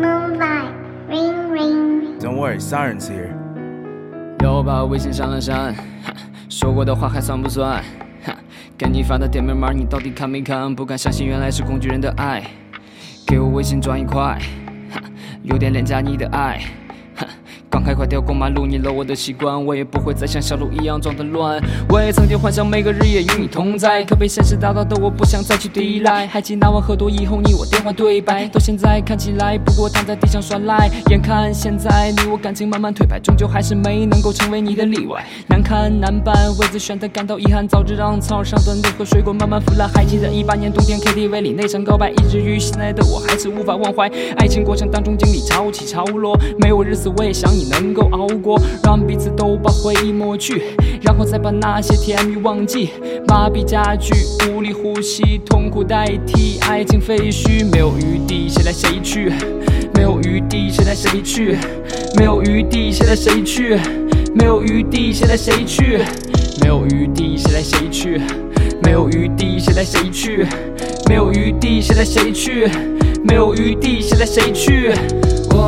Moonlight, ring ring. Don't worry, Siren's here. 又把微信删了删，说过的话还算不算？给你发的点名码，你到底看没看？不敢相信，原来是工具人的爱。给我微信转一块，有点廉价，你的爱。刚开快掉过马路，你了我的习惯，我也不会再像小鹿一样装的乱。我也曾经幻想每个日夜与你同在，可被现实打倒的我不想再去抵赖。还记那晚喝多以后你我电话对白，到现在看起来不过躺在地上耍赖。眼看现在你我感情慢慢退败，终究还是没能够成为你的例外。难堪难办，为此选择感到遗憾，早知让草上的那颗水果慢慢腐烂。还记得一八年冬天 KTV 里那场告白，以至于现在的我还是无法忘怀。爱情过程当中经历潮起潮落，没有日子我也想你。能够熬过，让彼此都把回忆抹去，然后再把那些甜蜜忘记。麻痹加剧，无力呼吸，痛苦代替，爱情废墟，没有余地，谁来谁去？没有余地，谁来谁去？没有余地，谁来谁去？没有余地，谁来谁去？没有余地，谁来谁去？没有余地，谁来谁去？没有余地，谁来谁去？没有余地，谁来谁去？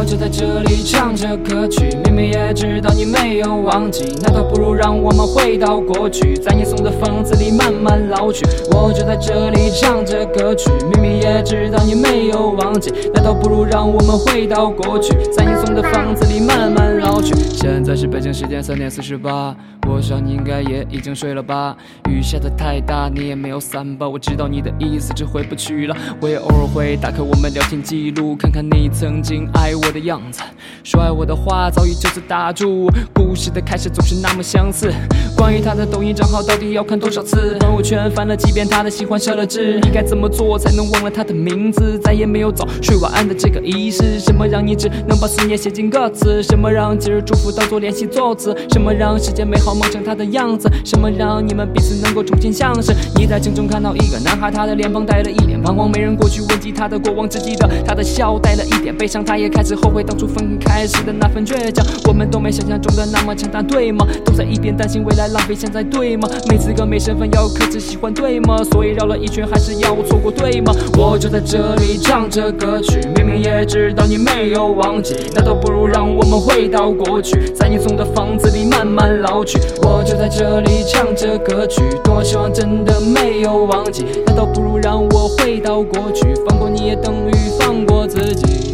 我就在这里唱着歌曲，明明也知道你没有忘记，那倒不如让我们回到过去，在你送的房子里慢慢老去。我就在这里唱着歌曲，明明也知道你没有忘记，那倒不如让我们回到过去，在你送的房子里慢慢现在是北京时间三点四十八，我想你应该也已经睡了吧。雨下的太大，你也没有伞吧？我知道你的意思，这回不去了。我也偶尔会打开我们聊天记录，看看你曾经爱。我的样子，说爱我的话早已就此打住。故事的开始总是那么相似。关于他的抖音账号到底要看多少次？朋友圈翻了几遍他的喜欢设了置。你该怎么做才能忘了他的名字？再也没有早睡晚安的这个仪式。什么让你只能把思念写进歌词？什么让祝福当作练习作词？什么让世界美好梦成他的样子？什么让你们彼此能够重新相识？你在镜中看到一个男孩，他的脸庞带了一点彷徨，没人过去问及他的过往，只记得他的笑带了一点悲伤，他也开。开始后悔当初分开时的那份倔强，我们都没想象中的那么强大，对吗？都在一边担心未来浪费现在，对吗？没资格没身份要克制喜欢，对吗？所以绕了一圈还是要错过，对吗？我就在这里唱着歌曲，明明也知道你没有忘记，那倒不如让我们回到过去，在你送的房子里慢慢老去。我就在这里唱着歌曲，多希望真的没有忘记，那倒不如让我回到过去，放过你也等于放过自己。